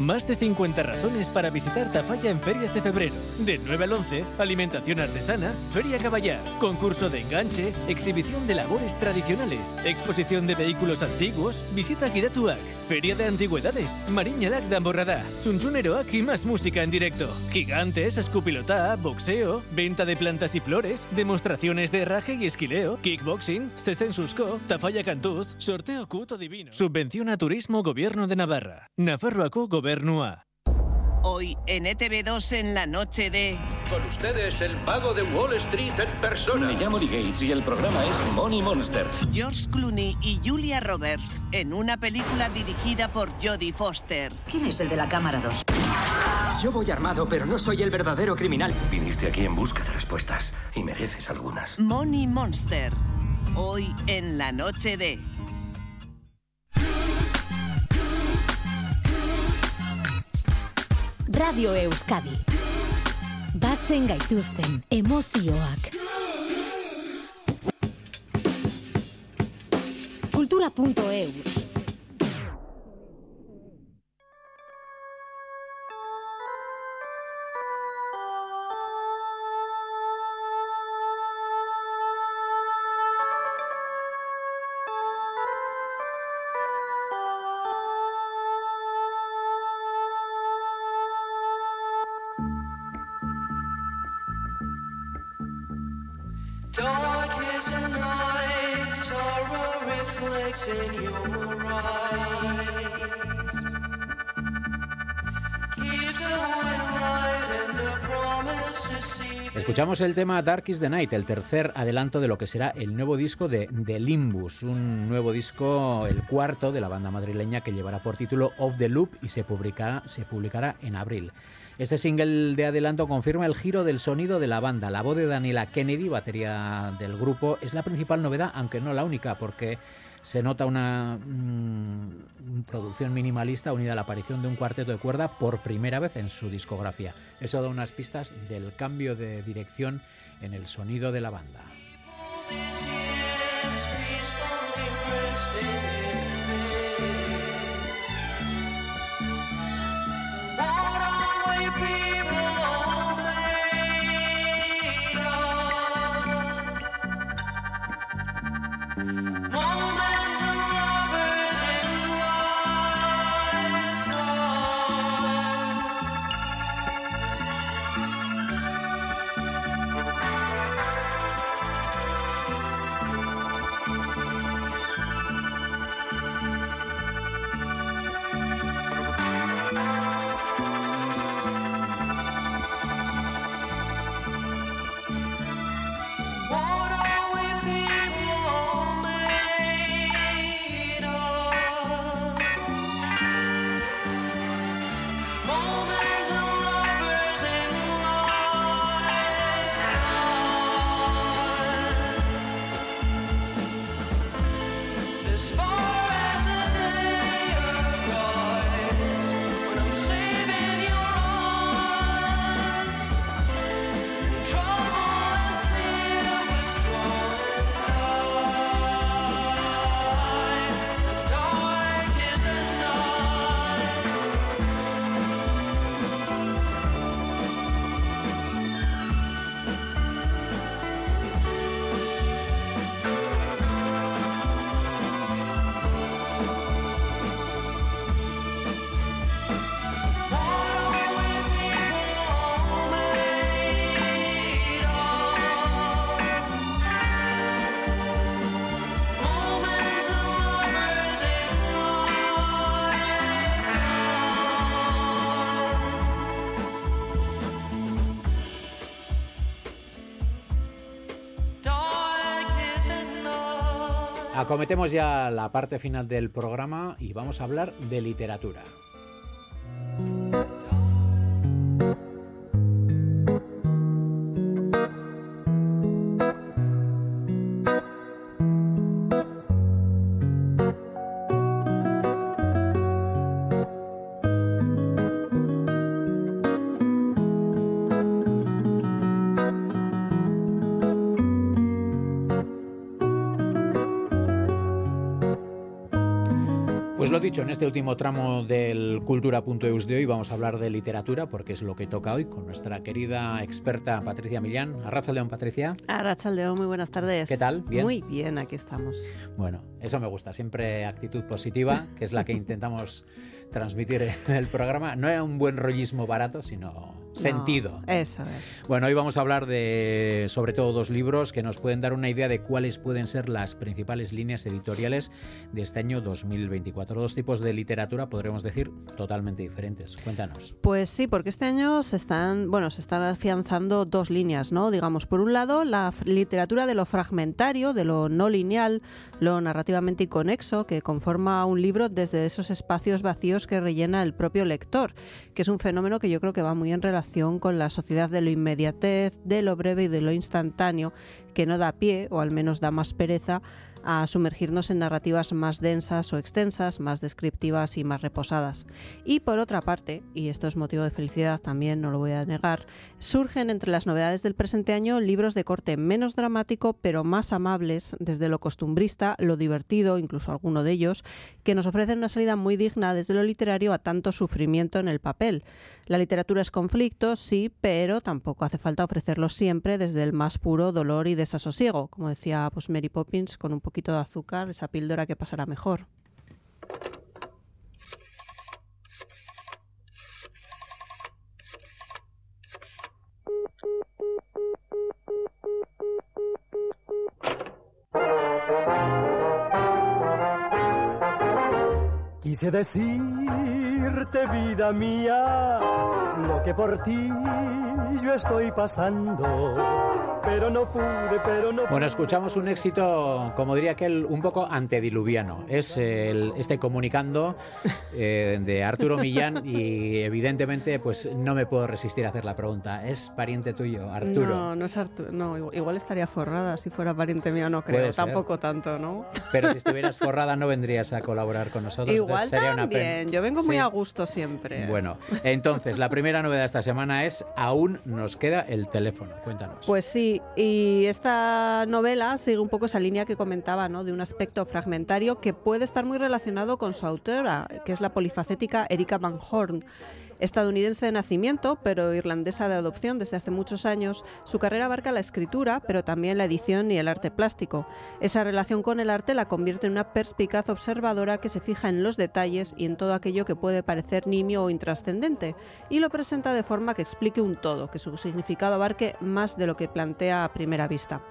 Speaker 16: Más de 50 razones para visitar Tafalla en ferias de febrero. De 9 al 11, alimentación artesana, feria caballar, concurso de enganche, exhibición de labores tradicionales, exposición de vehículos antiguos, visita Gidatuak, feria de antigüedades, Mariñalak de Amborradá, Chunchuneroak y más música en directo. Gigantes, escupilotá, boxeo, venta de plantas y flores, demostraciones de herraje y esquileo, kickboxing, Susco, Tafalla Cantuz, sorteo cuto divino. Subvención a turismo Gobierno de Navarra. Nafarroaco Gobierno
Speaker 17: Hoy en ETV2 en la noche de...
Speaker 18: Con ustedes el mago de Wall Street en persona.
Speaker 19: Me llamo Lee Gates y el programa es Money Monster.
Speaker 17: George Clooney y Julia Roberts en una película dirigida por Jodie Foster.
Speaker 20: ¿Quién es el de la cámara 2?
Speaker 19: Yo voy armado, pero no soy el verdadero criminal.
Speaker 18: Viniste aquí en busca de respuestas y mereces algunas.
Speaker 17: Money Monster. Hoy en la noche de...
Speaker 21: Radio Euskadi. Batzen gaituzten emozioak. Kultura.eus
Speaker 1: Escuchamos el tema Dark is the Night, el tercer adelanto de lo que será el nuevo disco de The Limbus, un nuevo disco, el cuarto de la banda madrileña que llevará por título Off the Loop y se publicará, se publicará en abril. Este single de adelanto confirma el giro del sonido de la banda. La voz de Daniela Kennedy, batería del grupo, es la principal novedad, aunque no la única, porque se nota una mm, producción minimalista unida a la aparición de un cuarteto de cuerda por primera vez en su discografía. Eso da unas pistas del cambio de dirección en el sonido de la banda. Acometemos ya la parte final del programa y vamos a hablar de literatura. En este último tramo del Cultura.eus de hoy vamos a hablar de literatura porque es lo que toca hoy con nuestra querida experta Patricia Millán. Arracha León, Patricia.
Speaker 20: Arracha León, muy buenas tardes.
Speaker 1: ¿Qué tal? ¿Bien?
Speaker 20: Muy bien, aquí estamos.
Speaker 1: Bueno, eso me gusta, siempre actitud positiva, que es la que intentamos transmitir en el programa. No es un buen rollismo barato, sino sentido.
Speaker 20: eso es.
Speaker 1: Bueno, hoy vamos a hablar de sobre todo dos libros que nos pueden dar una idea de cuáles pueden ser las principales líneas editoriales de este año 2024. Dos tipos de literatura, podremos decir, totalmente diferentes. Cuéntanos.
Speaker 20: Pues sí, porque este año se están, bueno, se están afianzando dos líneas, ¿no? Digamos, por un lado, la literatura de lo fragmentario, de lo no lineal, lo narrativamente inconexo, que conforma un libro desde esos espacios vacíos que rellena el propio lector, que es un fenómeno que yo creo que va muy en relación con la sociedad de lo inmediatez, de lo breve y de lo instantáneo, que no da pie, o al menos da más pereza, a sumergirnos en narrativas más densas o extensas, más descriptivas y más reposadas. Y por otra parte, y esto es motivo de felicidad también, no lo voy a negar, surgen entre las novedades del presente año libros de corte menos dramático pero más amables, desde lo costumbrista, lo divertido, incluso alguno de ellos, que nos ofrecen una salida muy digna desde lo literario a tanto sufrimiento en el papel. La literatura es conflicto, sí, pero tampoco hace falta ofrecerlo siempre desde el más puro dolor y desasosiego, como decía pues, Mary Poppins, con un poquito de azúcar, esa píldora que pasará mejor.
Speaker 22: Quise decir decirte, vida mía, lo que por ti yo estoy pasando. Pero no pude, pero no
Speaker 1: Bueno, escuchamos un éxito, como diría aquel, un poco antediluviano. Es el, este comunicando eh, de Arturo Millán y evidentemente pues no me puedo resistir a hacer la pregunta. ¿Es pariente tuyo, Arturo?
Speaker 20: No, no es Arturo. No, igual- estaría forrada si fuera pariente mío, no creo. Tampoco tanto, ¿no?
Speaker 1: Pero si estuvieras forrada no vendrías a colaborar con nosotros.
Speaker 20: Igual
Speaker 1: entonces sería una pena.
Speaker 20: también. Yo vengo muy
Speaker 1: Sí.
Speaker 20: a gusto siempre.
Speaker 1: Bueno, entonces la primera novedad de esta semana es aún nos queda el teléfono. Cuéntanos.
Speaker 20: Pues sí, y esta novela sigue un poco esa línea que comentaba, ¿no? De un aspecto fragmentario que puede estar muy relacionado con su autora, que es la polifacética Erika Van Horn. Estadounidense de nacimiento, pero irlandesa de adopción desde hace muchos años, su carrera abarca la escritura, pero también la edición y el arte plástico. Esa relación con el arte la convierte en una perspicaz observadora que se fija en los detalles y en todo aquello que puede parecer nimio o intrascendente, y lo presenta de forma que explique un todo, que su significado abarque más de lo que plantea a primera vista.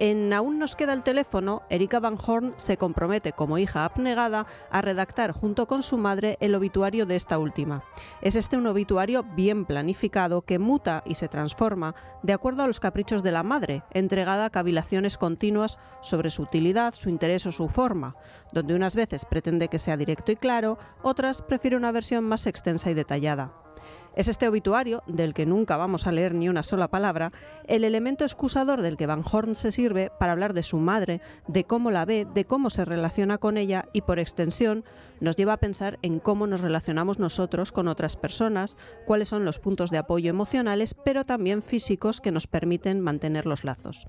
Speaker 20: En Aún nos queda el teléfono, Erika Van Horn se compromete como hija abnegada a redactar junto con su madre el obituario de esta última. Es este un obituario bien planificado que muta y se transforma de acuerdo a los caprichos de la madre, entregada a cavilaciones continuas sobre su utilidad, su interés o su forma, donde unas veces pretende que sea directo y claro, otras prefiere una versión más extensa y detallada. Es este obituario, del que nunca vamos a leer ni una sola palabra, el elemento excusador del que Van Horn se sirve para hablar de su madre, de cómo la ve, de cómo se relaciona con ella y, por extensión, nos lleva a pensar en cómo nos relacionamos nosotros con otras personas, cuáles son los puntos de apoyo emocionales, pero también físicos que nos permiten mantener los lazos.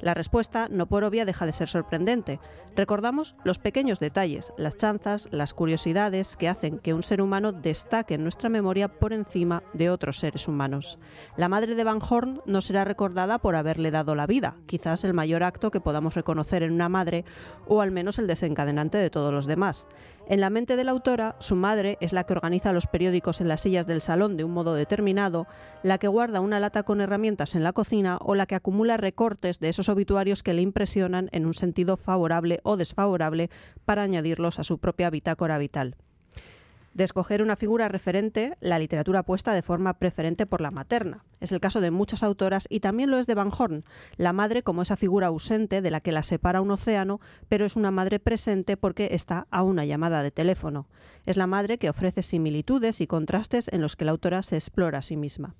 Speaker 20: La respuesta, no por obvia, deja de ser sorprendente. Recordamos los pequeños detalles, las chanzas, las curiosidades que hacen que un ser humano destaque en nuestra memoria por encima de otros seres humanos. La madre de Van Horn no será recordada por haberle dado la vida, quizás el mayor acto que podamos reconocer en una madre, o al menos el desencadenante de todos los demás. En la mente de la autora, su madre es la que organiza los periódicos en las sillas del salón de un modo determinado, la que guarda una lata con herramientas en la cocina o la que acumula recortes de esos obituarios que le impresionan en un sentido favorable o desfavorable para añadirlos a su propia bitácora vital. De escoger una figura referente, la literatura apuesta de forma preferente por la materna. Es el caso de muchas autoras y también lo es de Van Horn, la madre como esa figura ausente de la que la separa un océano, pero es una madre presente porque está a una llamada de teléfono. Es la madre que ofrece similitudes y contrastes en los que la autora se explora a sí misma.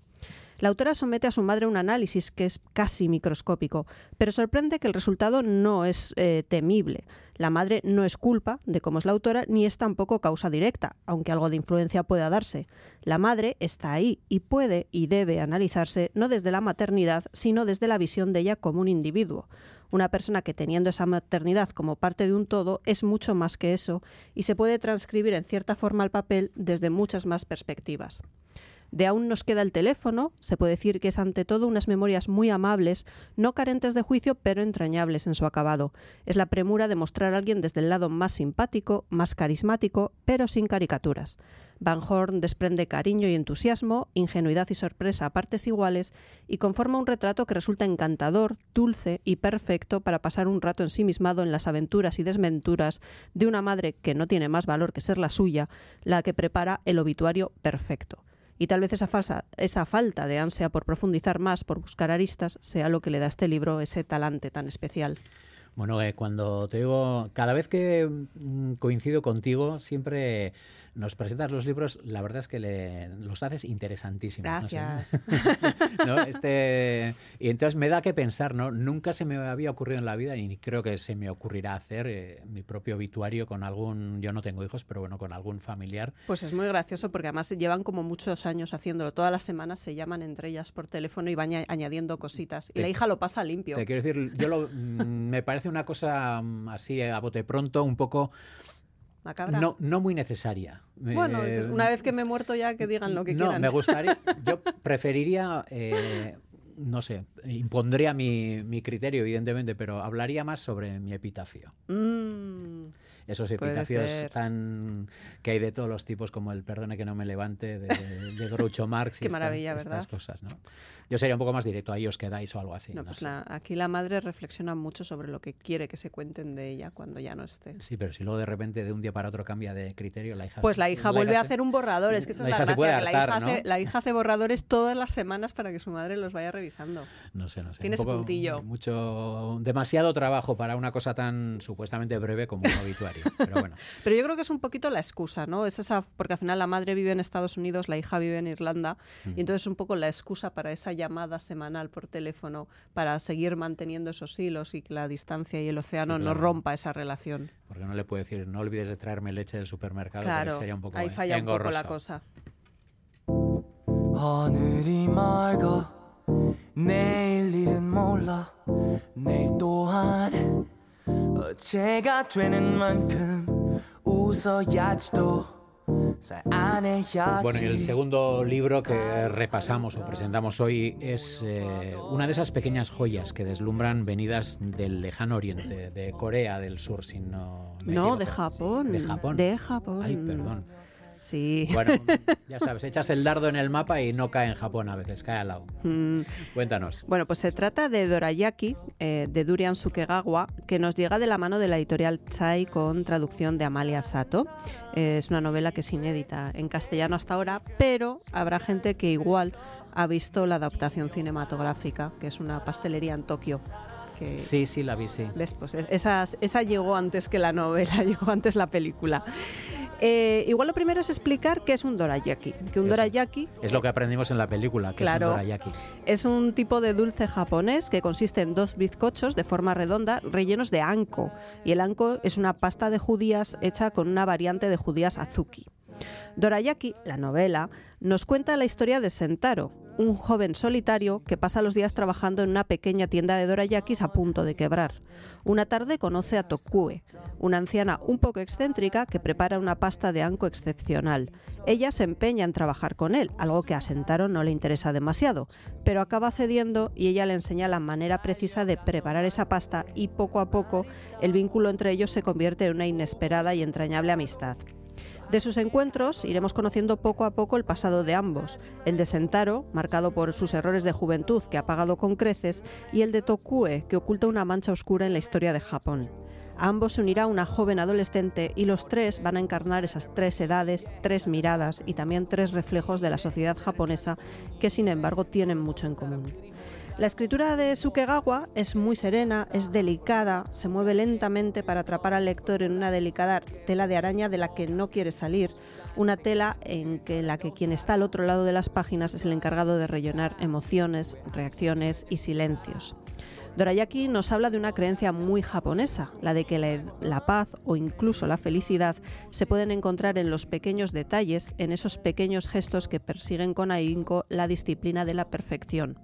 Speaker 20: La autora somete a su madre un análisis que es casi microscópico, pero sorprende que el resultado no es eh, temible. La madre no es culpa de cómo es la autora, ni es tampoco causa directa, aunque algo de influencia pueda darse. La madre está ahí y puede y debe analizarse no desde la maternidad, sino desde la visión de ella como un individuo. Una persona que teniendo esa maternidad como parte de un todo es mucho más que eso y se puede transcribir en cierta forma al papel desde muchas más perspectivas. De aún nos queda el teléfono, se puede decir que es ante todo unas memorias muy amables, no carentes de juicio, pero entrañables en su acabado. Es la premura de mostrar a alguien desde el lado más simpático, más carismático, pero sin caricaturas. Van Horn desprende cariño y entusiasmo, ingenuidad y sorpresa a partes iguales y conforma un retrato que resulta encantador, dulce y perfecto para pasar un rato ensimismado en las aventuras y desventuras de una madre que no tiene más valor que ser la suya, la que prepara el obituario perfecto. Y tal vez esa, falsa, esa falta de ansia por profundizar más, por buscar aristas, sea lo que le da a este libro ese talante tan especial.
Speaker 1: Bueno, eh, cuando te digo, cada vez que mm, coincido contigo, siempre nos presentas los libros, la verdad es que le- los haces interesantísimos. no sé.
Speaker 20: Gracias.
Speaker 1: ¿No? Este, y entonces me da que pensar, ¿no? Nunca se me había ocurrido en la vida, y ni creo que se me ocurrirá hacer eh, mi propio obituario con algún, yo no tengo hijos, pero bueno, con algún familiar.
Speaker 20: Pues es muy gracioso porque además llevan como muchos años haciéndolo. Todas las semanas se llaman entre ellas por teléfono y van aña- añadiendo cositas. Y
Speaker 1: Te-
Speaker 20: la hija lo pasa limpio.
Speaker 1: Te quiero decir, yo lo, mm, me parece una cosa mm, así a bote pronto, un poco
Speaker 20: Macabra.
Speaker 1: no, no muy necesaria.
Speaker 20: Bueno,
Speaker 1: Eh,
Speaker 20: una vez que me he muerto ya que digan lo que
Speaker 1: no,
Speaker 20: quieran.
Speaker 1: me gustaría, yo preferiría, eh, no sé, impondría mi, mi criterio, evidentemente, pero hablaría más sobre mi epitafio.
Speaker 20: Mm.
Speaker 1: esos epitafios tan que hay de todos los tipos, como el perdone que no me levante de, de Groucho Marx. y
Speaker 20: Qué
Speaker 1: esta-
Speaker 20: maravilla,
Speaker 1: estas
Speaker 20: ¿verdad?
Speaker 1: cosas, ¿no? Yo sería un poco más directo, ahí os quedáis o algo así.
Speaker 20: No,
Speaker 1: no
Speaker 20: pues la- aquí la madre reflexiona mucho sobre lo que quiere que se cuenten de ella cuando ya no esté.
Speaker 1: Sí, pero si luego de repente de un día para otro cambia de criterio, la hija...
Speaker 20: Pues la hija vuelve a
Speaker 1: se-
Speaker 20: hacer un borrador, es que esa
Speaker 1: la
Speaker 20: es la
Speaker 1: hija
Speaker 20: gracia, la, hija hace,
Speaker 1: ¿no?
Speaker 20: la hija hace borradores todas las semanas para que su madre los vaya revisando.
Speaker 1: No sé, no sé.
Speaker 20: Tiene
Speaker 1: un poco-
Speaker 20: puntillo.
Speaker 1: Mucho, demasiado trabajo para una cosa tan supuestamente breve como un obituario. Pero bueno,
Speaker 20: Pero yo creo que es un poquito la excusa, ¿no? Es esa, porque al final la madre vive en Estados Unidos, la hija vive en Irlanda,
Speaker 1: Mm.
Speaker 20: y entonces es un poco la excusa para esa llamada semanal por teléfono para seguir manteniendo esos hilos y que la distancia y el océano no
Speaker 1: claro.
Speaker 20: rompa esa relación.
Speaker 1: porque no le puedo decir, no olvides de traerme leche del supermercado.
Speaker 20: Claro,
Speaker 1: sería un poco
Speaker 20: ahí falla un poco la cosa.
Speaker 1: Bueno, y el segundo libro que repasamos o presentamos hoy es eh, una de esas pequeñas joyas que deslumbran venidas del lejano oriente, de Corea del Sur, si no. Me
Speaker 20: de Japón.
Speaker 1: De Japón.
Speaker 20: De Japón.
Speaker 1: Ay, perdón.
Speaker 20: Sí.
Speaker 1: Bueno, ya sabes, echas el dardo en el mapa y no cae en Japón a veces, cae al lado.
Speaker 20: Mm.
Speaker 1: Cuéntanos.
Speaker 20: Bueno, pues se trata de Dorayaki, eh, de Durian Sukegawa, que nos llega de la mano de la editorial Chai con traducción de Amalia Sato. Eh, es una novela que es inédita en castellano hasta ahora, pero habrá gente que igual ha visto la adaptación cinematográfica, que es una pastelería en Tokio. Que,
Speaker 1: Sí, sí, la vi, sí.
Speaker 20: ¿Ves? Pues es- esa, esa llegó antes que la novela, llegó antes la película. Eh, igual lo primero es explicar qué es un dorayaki. Que un dorayaki
Speaker 1: Es lo que aprendimos en la película, que
Speaker 20: Claro.
Speaker 1: es un dorayaki.
Speaker 20: es un tipo de dulce japonés que consiste en dos bizcochos de forma redonda rellenos de anko. Y el anko es una pasta de judías hecha con una variante de judías azuki. Dorayaki, la novela, nos cuenta la historia de Sentaro, un joven solitario que pasa los días trabajando en una pequeña tienda de dorayakis a punto de quebrar. Una tarde conoce a Tokue, una anciana un poco excéntrica que prepara una pasta de anko excepcional. Ella se empeña en trabajar con él, algo que a Sentaro no le interesa demasiado, pero acaba cediendo y ella le enseña la manera precisa de preparar esa pasta y poco a poco el vínculo entre ellos se convierte en una inesperada y entrañable amistad. De sus encuentros iremos conociendo poco a poco el pasado de ambos, el de Sentaro, marcado por sus errores de juventud que ha pagado con creces, y el de Tokue, que oculta una mancha oscura en la historia de Japón. A ambos se unirá una joven adolescente y los tres van a encarnar esas tres edades, tres miradas y también tres reflejos de la sociedad japonesa que sin embargo tienen mucho en común. La escritura de Sukegawa es muy serena, es delicada, se mueve lentamente para atrapar al lector en una delicada tela de araña de la que no quiere salir, una tela en que la que quien está al otro lado de las páginas es el encargado de rellenar emociones, reacciones y silencios. Dorayaki nos habla de una creencia muy japonesa, la de que la, la paz o incluso la felicidad se pueden encontrar en los pequeños detalles, en esos pequeños gestos que persiguen con ahínco la disciplina de la perfección.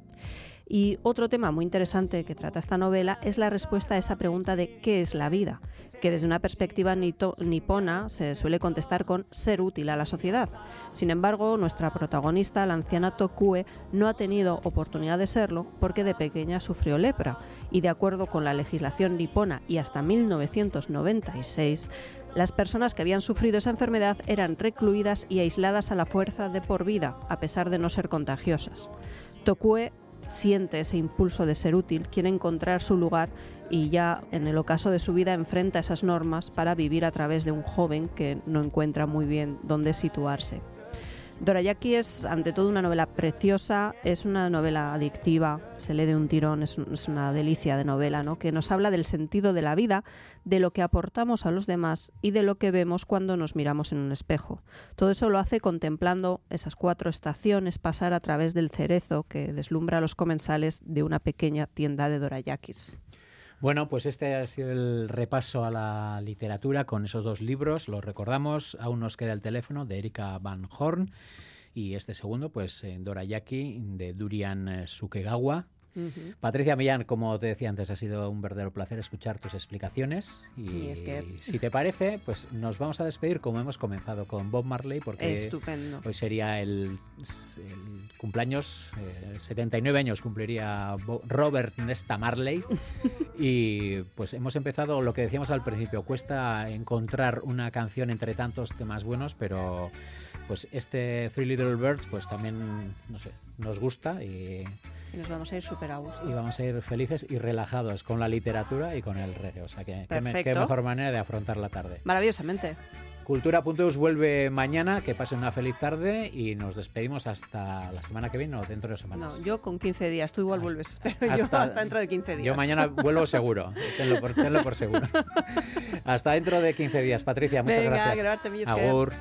Speaker 20: Y otro tema muy interesante que trata esta novela es la respuesta a esa pregunta de ¿qué es la vida? que desde una perspectiva nipona se suele contestar con ser útil a la sociedad. Sin embargo, nuestra protagonista, la anciana Tokue, no ha tenido oportunidad de serlo porque de pequeña sufrió lepra y de acuerdo con la legislación nipona y hasta 1996, las personas que habían sufrido esa enfermedad eran recluidas y aisladas a la fuerza de por vida, a pesar de no ser contagiosas. Tokue siente ese impulso de ser útil, quiere encontrar su lugar y ya en el ocaso de su vida enfrenta esas normas para vivir a través de un joven que no encuentra muy bien dónde situarse. Dorayaki es ante todo una novela preciosa, es una novela adictiva, se lee de un tirón, es, un- es una delicia de novela, ¿no? que nos habla del sentido de la vida, de lo que aportamos a los demás y de lo que vemos cuando nos miramos en un espejo. Todo eso lo hace contemplando esas cuatro estaciones pasar a través del cerezo que deslumbra a los comensales de una pequeña tienda de dorayakis.
Speaker 1: Bueno, pues este ha sido el repaso a la literatura con esos dos libros. Los recordamos, aún nos queda el teléfono de Erika Van Horn y este segundo, pues eh, Dorayaki de Durian Patricia Millán, como te decía antes, ha sido un verdadero placer escuchar tus explicaciones. Y, si te parece, pues nos vamos a despedir como hemos comenzado con Bob Marley, porque
Speaker 20: Estupendo.
Speaker 1: hoy sería el, cumpleaños, 79 eh, años cumpliría Robert Nesta Marley. y pues hemos empezado lo que decíamos al principio, cuesta encontrar una canción entre tantos temas buenos, pero pues este Three Little Birds pues también, no sé, nos gusta y...
Speaker 20: Y nos vamos a ir súper a gusto.
Speaker 1: Y vamos a ir felices y relajados con la literatura y con el reggae. O sea que qué, mejor manera de afrontar la tarde.
Speaker 20: Maravillosamente.
Speaker 1: Cultura.eus vuelve mañana, que pasen una feliz tarde y nos despedimos hasta la semana que viene o dentro de semanas.
Speaker 20: No, yo con 15 días, tú igual vuelves, pero hasta, yo hasta dentro de 15 días.
Speaker 1: Yo mañana vuelvo seguro, tenlo por, tenlo por seguro. hasta dentro de 15 días, Patricia, muchas
Speaker 20: Venga,
Speaker 1: gracias. Agur.